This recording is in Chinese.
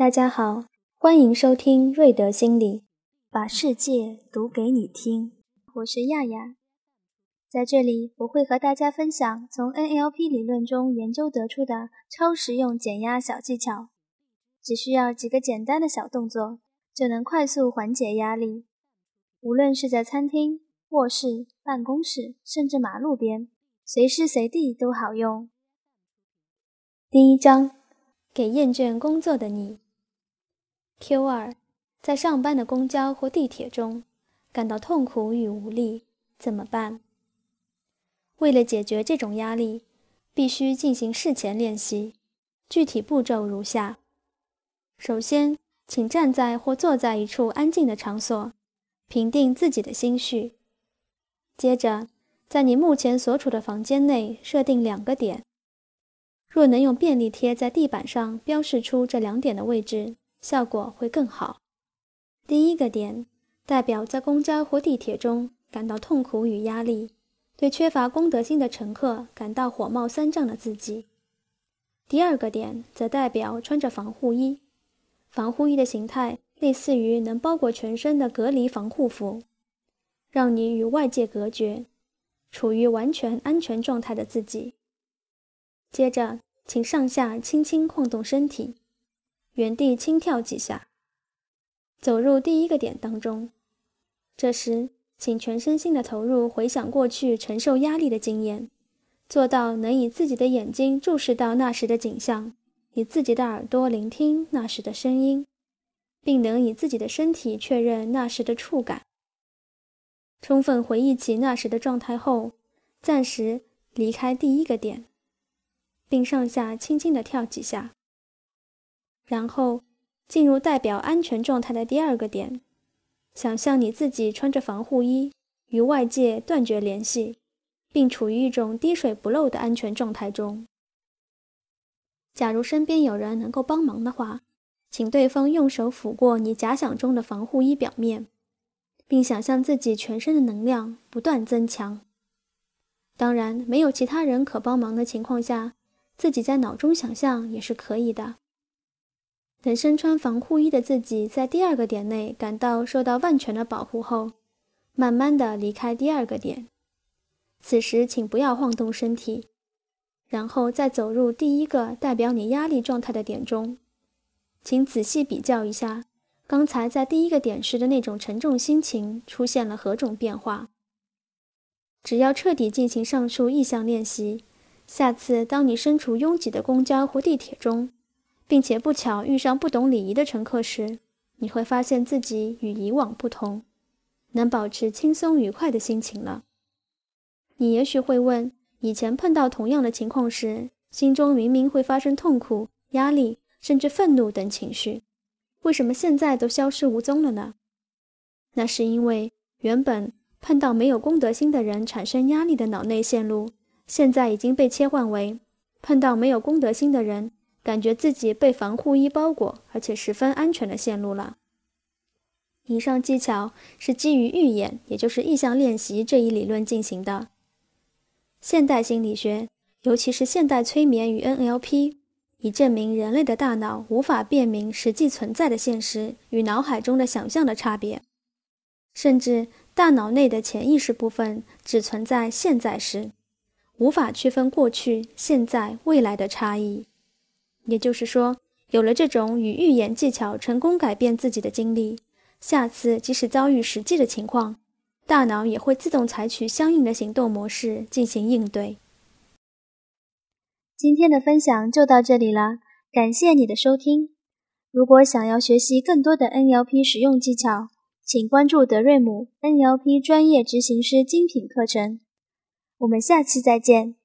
大家好，欢迎收听瑞德心理，把世界读给你听。我是亚亚，在这里我会和大家分享从 NLP 理论中研究得出的超实用减压小技巧。只需要几个简单的小动作，就能快速缓解压力。无论是在餐厅、卧室、办公室，甚至马路边，随时随地都好用。第一章，给厌倦工作的你。Q 二，在上班的公交或地铁中，感到痛苦与无力，怎么办？为了解决这种压力，必须进行事前练习。具体步骤如下：首先，请站在或坐在一处安静的场所，平定自己的心绪。接着，在你目前所处的房间内设定两个点。若能用便利贴在地板上标示出这两点的位置，效果会更好。第一个点代表在公交或地铁中感到痛苦与压力，对缺乏公德心的乘客感到火冒三丈的自己。第二个点则代表穿着防护衣，防护衣的形态类似于能包裹全身的隔离防护服，让你与外界隔绝，处于完全安全状态的自己。接着，请上下轻轻晃动身体，原地轻跳几下，走入第一个点当中。这时，请全身心的投入回想过去承受压力的经验，做到能以自己的眼睛注视到那时的景象，以自己的耳朵聆听那时的声音，并能以自己的身体确认那时的触感。充分回忆起那时的状态后，暂时离开第一个点。并上下轻轻地跳几下，然后进入代表安全状态的第二个点，想象你自己穿着防护衣，与外界断绝联系，并处于一种滴水不漏的安全状态中。假如身边有人能够帮忙的话，请对方用手抚过你假想中的防护衣表面，并想象自己全身的能量不断增强。当然，没有其他人可帮忙的情况下。自己在脑中想象也是可以的。等身穿防护衣的自己在第二个点内感到受到万全的保护后，慢慢的离开第二个点。此时请不要晃动身体，然后再走入第一个代表你压力状态的点中。请仔细比较一下，刚才在第一个点时的那种沉重心情出现了何种变化。只要彻底进行上述意向练习。下次当你身处拥挤的公交或地铁中，并且不巧遇上不懂礼仪的乘客时，你会发现自己与以往不同，能保持轻松愉快的心情了。你也许会问：以前碰到同样的情况时，心中明明会发生痛苦、压力，甚至愤怒等情绪，为什么现在都消失无踪了呢？那是因为原本碰到没有公德心的人产生压力的脑内线路。现在已经被切换为碰到没有公德心的人，感觉自己被防护衣包裹，而且十分安全的线路了。以上技巧是基于预演，也就是意向练习这一理论进行的。现代心理学，尤其是现代催眠与 NLP，已证明人类的大脑无法辨明实际存在的现实与脑海中的想象的差别，甚至大脑内的潜意识部分只存在现在时。无法区分过去、现在、未来的差异，也就是说，有了这种与预演技巧成功改变自己的经历，下次即使遭遇实际的情况，大脑也会自动采取相应的行动模式进行应对。今天的分享就到这里了，感谢你的收听。如果想要学习更多的 NLP 使用技巧，请关注德瑞姆 NLP 专业执行师精品课程。我们下期再见。